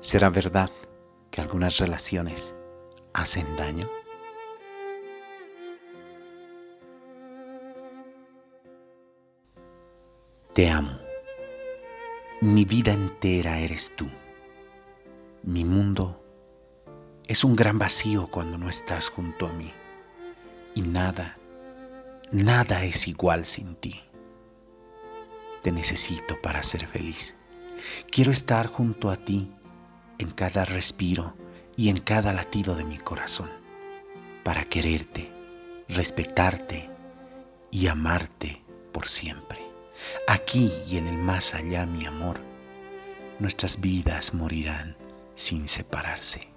¿Será verdad que algunas relaciones hacen daño? Te amo. Mi vida entera eres tú. Mi mundo es un gran vacío cuando no estás junto a mí. Y nada, nada es igual sin ti. Te necesito para ser feliz. Quiero estar junto a ti en cada respiro y en cada latido de mi corazón, para quererte, respetarte y amarte por siempre. Aquí y en el más allá, mi amor, nuestras vidas morirán sin separarse.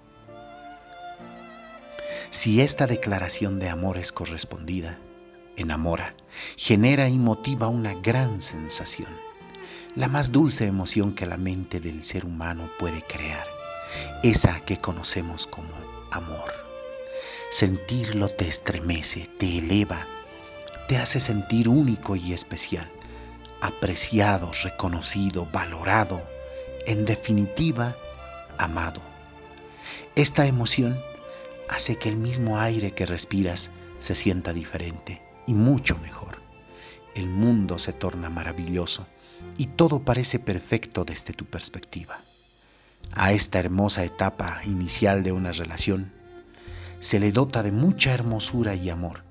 Si esta declaración de amor es correspondida, enamora, genera y motiva una gran sensación la más dulce emoción que la mente del ser humano puede crear, esa que conocemos como amor. Sentirlo te estremece, te eleva, te hace sentir único y especial, apreciado, reconocido, valorado, en definitiva, amado. Esta emoción hace que el mismo aire que respiras se sienta diferente y mucho mejor. El mundo se torna maravilloso y todo parece perfecto desde tu perspectiva. A esta hermosa etapa inicial de una relación se le dota de mucha hermosura y amor,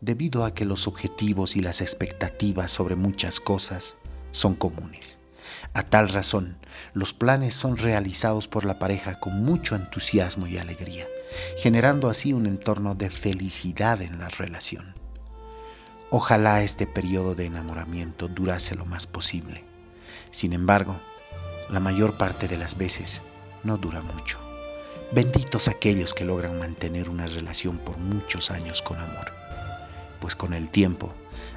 debido a que los objetivos y las expectativas sobre muchas cosas son comunes. A tal razón, los planes son realizados por la pareja con mucho entusiasmo y alegría, generando así un entorno de felicidad en la relación. Ojalá este periodo de enamoramiento durase lo más posible. Sin embargo, la mayor parte de las veces no dura mucho. Benditos aquellos que logran mantener una relación por muchos años con amor, pues con el tiempo,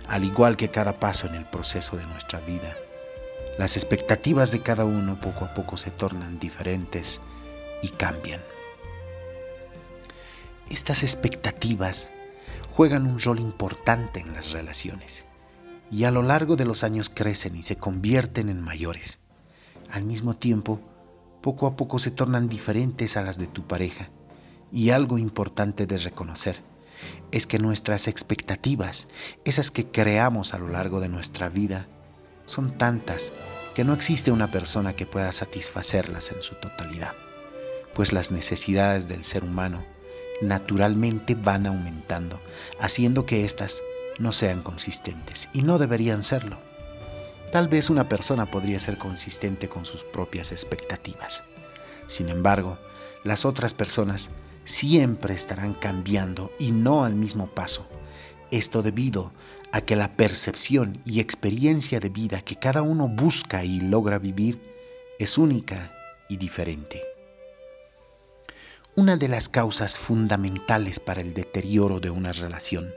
al igual que cada paso en el proceso de nuestra vida, las expectativas de cada uno poco a poco se tornan diferentes y cambian. Estas expectativas juegan un rol importante en las relaciones y a lo largo de los años crecen y se convierten en mayores. Al mismo tiempo, poco a poco se tornan diferentes a las de tu pareja y algo importante de reconocer es que nuestras expectativas, esas que creamos a lo largo de nuestra vida, son tantas que no existe una persona que pueda satisfacerlas en su totalidad, pues las necesidades del ser humano naturalmente van aumentando, haciendo que éstas no sean consistentes y no deberían serlo. Tal vez una persona podría ser consistente con sus propias expectativas. Sin embargo, las otras personas siempre estarán cambiando y no al mismo paso. Esto debido a que la percepción y experiencia de vida que cada uno busca y logra vivir es única y diferente. Una de las causas fundamentales para el deterioro de una relación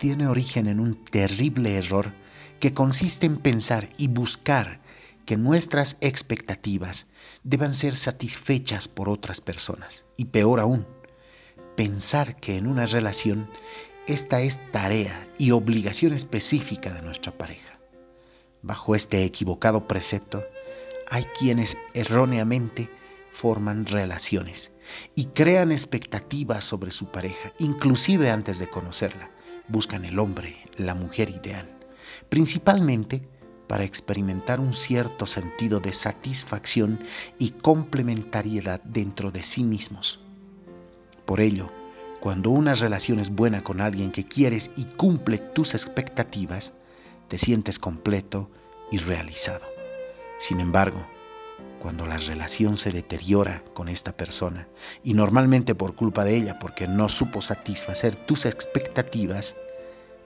tiene origen en un terrible error que consiste en pensar y buscar que nuestras expectativas deban ser satisfechas por otras personas. Y peor aún, pensar que en una relación esta es tarea y obligación específica de nuestra pareja. Bajo este equivocado precepto, hay quienes erróneamente forman relaciones y crean expectativas sobre su pareja, inclusive antes de conocerla. Buscan el hombre, la mujer ideal, principalmente para experimentar un cierto sentido de satisfacción y complementariedad dentro de sí mismos. Por ello, cuando una relación es buena con alguien que quieres y cumple tus expectativas, te sientes completo y realizado. Sin embargo, cuando la relación se deteriora con esta persona, y normalmente por culpa de ella, porque no supo satisfacer tus expectativas,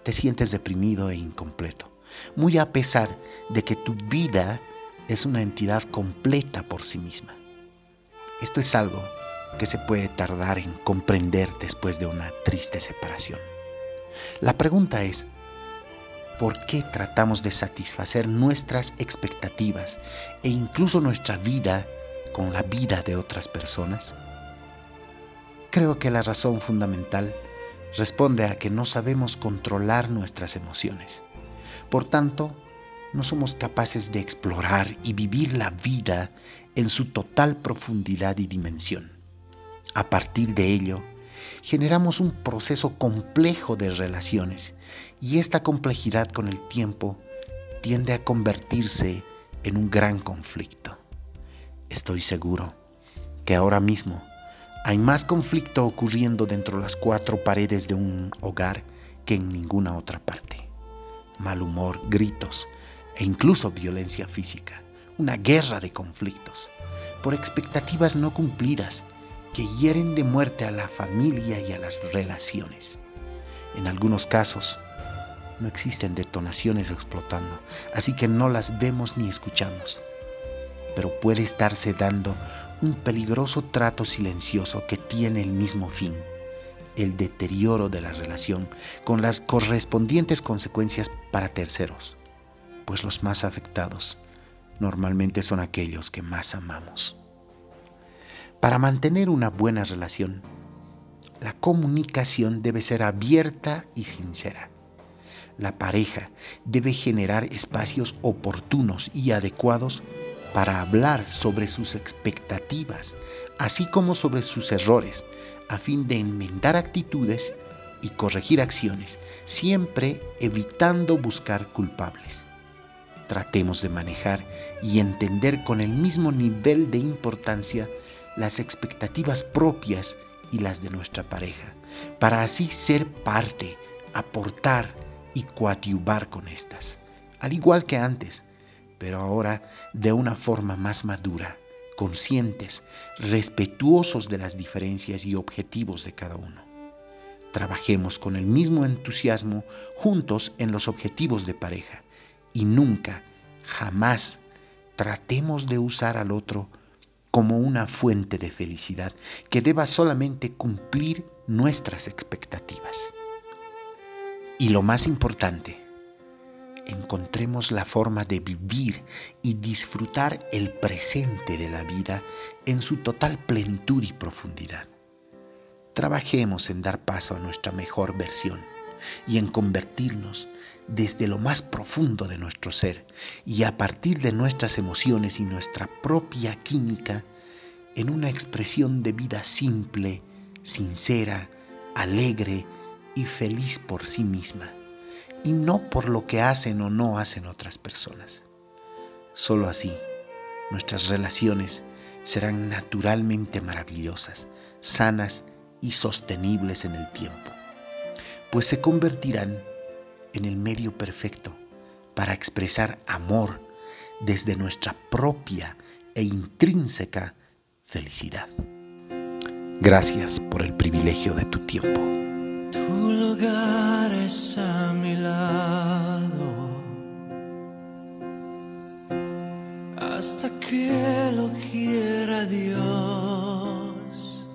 te sientes deprimido e incompleto, muy a pesar de que tu vida es una entidad completa por sí misma. Esto es algo que se puede tardar en comprender después de una triste separación. La pregunta es, por qué tratamos de satisfacer nuestras expectativas e incluso nuestra vida con la vida de otras personas? Creo que la razón fundamental responde a que no sabemos controlar nuestras emociones. Por tanto, no somos capaces de explorar y vivir la vida en su total profundidad y dimensión. A partir de ello, generamos un proceso complejo de relaciones y esta complejidad con el tiempo tiende a convertirse en un gran conflicto. Estoy seguro que ahora mismo hay más conflicto ocurriendo dentro de las cuatro paredes de un hogar que en ninguna otra parte. Mal humor, gritos e incluso violencia física. Una guerra de conflictos por expectativas no cumplidas que hieren de muerte a la familia y a las relaciones. En algunos casos, no existen detonaciones explotando, así que no las vemos ni escuchamos. Pero puede estarse dando un peligroso trato silencioso que tiene el mismo fin, el deterioro de la relación con las correspondientes consecuencias para terceros, pues los más afectados normalmente son aquellos que más amamos. Para mantener una buena relación, la comunicación debe ser abierta y sincera. La pareja debe generar espacios oportunos y adecuados para hablar sobre sus expectativas, así como sobre sus errores, a fin de enmendar actitudes y corregir acciones, siempre evitando buscar culpables. Tratemos de manejar y entender con el mismo nivel de importancia las expectativas propias y las de nuestra pareja, para así ser parte, aportar y coadyuvar con estas, al igual que antes, pero ahora de una forma más madura, conscientes, respetuosos de las diferencias y objetivos de cada uno. Trabajemos con el mismo entusiasmo juntos en los objetivos de pareja y nunca, jamás tratemos de usar al otro como una fuente de felicidad que deba solamente cumplir nuestras expectativas. Y lo más importante, encontremos la forma de vivir y disfrutar el presente de la vida en su total plenitud y profundidad. Trabajemos en dar paso a nuestra mejor versión y en convertirnos desde lo más profundo de nuestro ser y a partir de nuestras emociones y nuestra propia química en una expresión de vida simple, sincera, alegre y feliz por sí misma, y no por lo que hacen o no hacen otras personas. Solo así, nuestras relaciones serán naturalmente maravillosas, sanas y sostenibles en el tiempo, pues se convertirán en el medio perfecto para expresar amor desde nuestra propia e intrínseca felicidad. Gracias por el privilegio de tu tiempo. Tu lugar es a mi lado hasta que lo quiera Dios.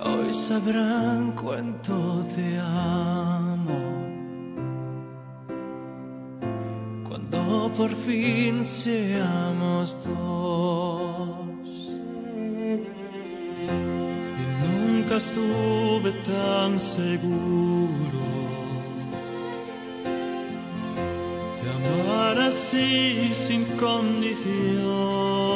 Hoy sabrán cuánto te amo. Por fin seamos dos. Y nunca estuve tan seguro de amar así sin condición.